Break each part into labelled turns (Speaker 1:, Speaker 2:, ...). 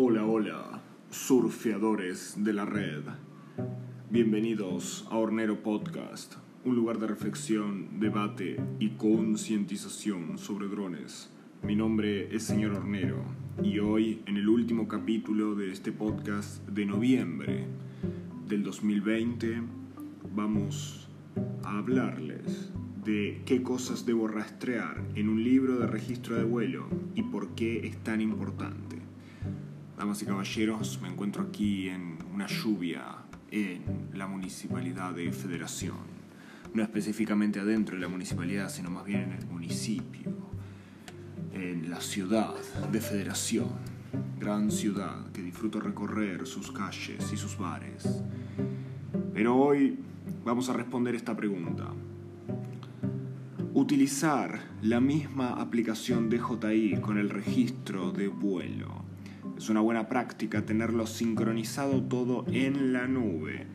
Speaker 1: Hola, hola, surfeadores de la red. Bienvenidos a Hornero Podcast, un lugar de reflexión, debate y concientización sobre drones. Mi nombre es señor Hornero y hoy, en el último capítulo de este podcast de noviembre del 2020, vamos a hablarles de qué cosas debo rastrear en un libro de registro de vuelo y por qué es tan importante. Damas y caballeros, me encuentro aquí en una lluvia en la municipalidad de Federación. No específicamente adentro de la municipalidad, sino más bien en el municipio, en la ciudad de Federación. Gran ciudad que disfruto recorrer sus calles y sus bares. Pero hoy vamos a responder esta pregunta. Utilizar la misma aplicación DJI con el registro de vuelo. Es una buena práctica tenerlo sincronizado todo en la nube.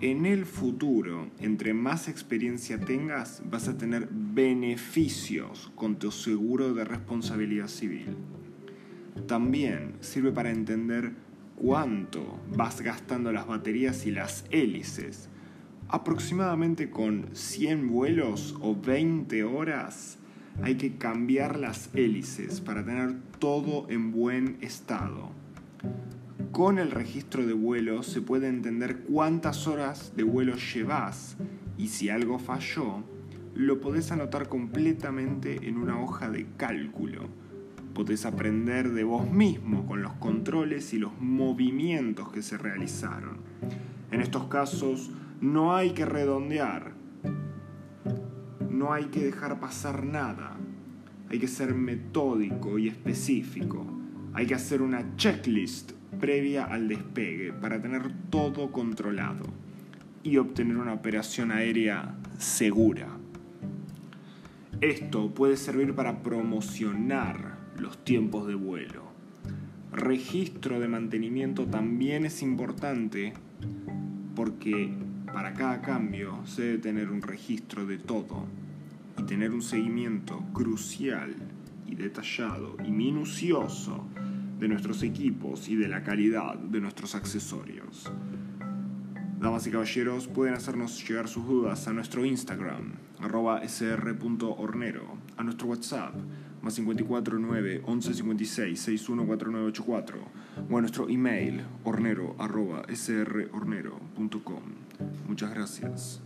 Speaker 1: En el futuro, entre más experiencia tengas, vas a tener beneficios con tu seguro de responsabilidad civil. También sirve para entender cuánto vas gastando las baterías y las hélices aproximadamente con 100 vuelos o 20 horas hay que cambiar las hélices para tener todo en buen estado. Con el registro de vuelo se puede entender cuántas horas de vuelo llevas y si algo falló, lo podés anotar completamente en una hoja de cálculo. Podés aprender de vos mismo con los controles y los movimientos que se realizaron. En estos casos, no hay que redondear, no hay que dejar pasar nada, hay que ser metódico y específico, hay que hacer una checklist previa al despegue para tener todo controlado y obtener una operación aérea segura. Esto puede servir para promocionar los tiempos de vuelo. Registro de mantenimiento también es importante porque para cada cambio se debe tener un registro de todo y tener un seguimiento crucial y detallado y minucioso de nuestros equipos y de la calidad de nuestros accesorios. Damas y caballeros, pueden hacernos llegar sus dudas a nuestro Instagram, arroba a nuestro WhatsApp, más 54 9 11 56 614984, o a nuestro email, hornero arroba srhornero.com. Muchas gracias.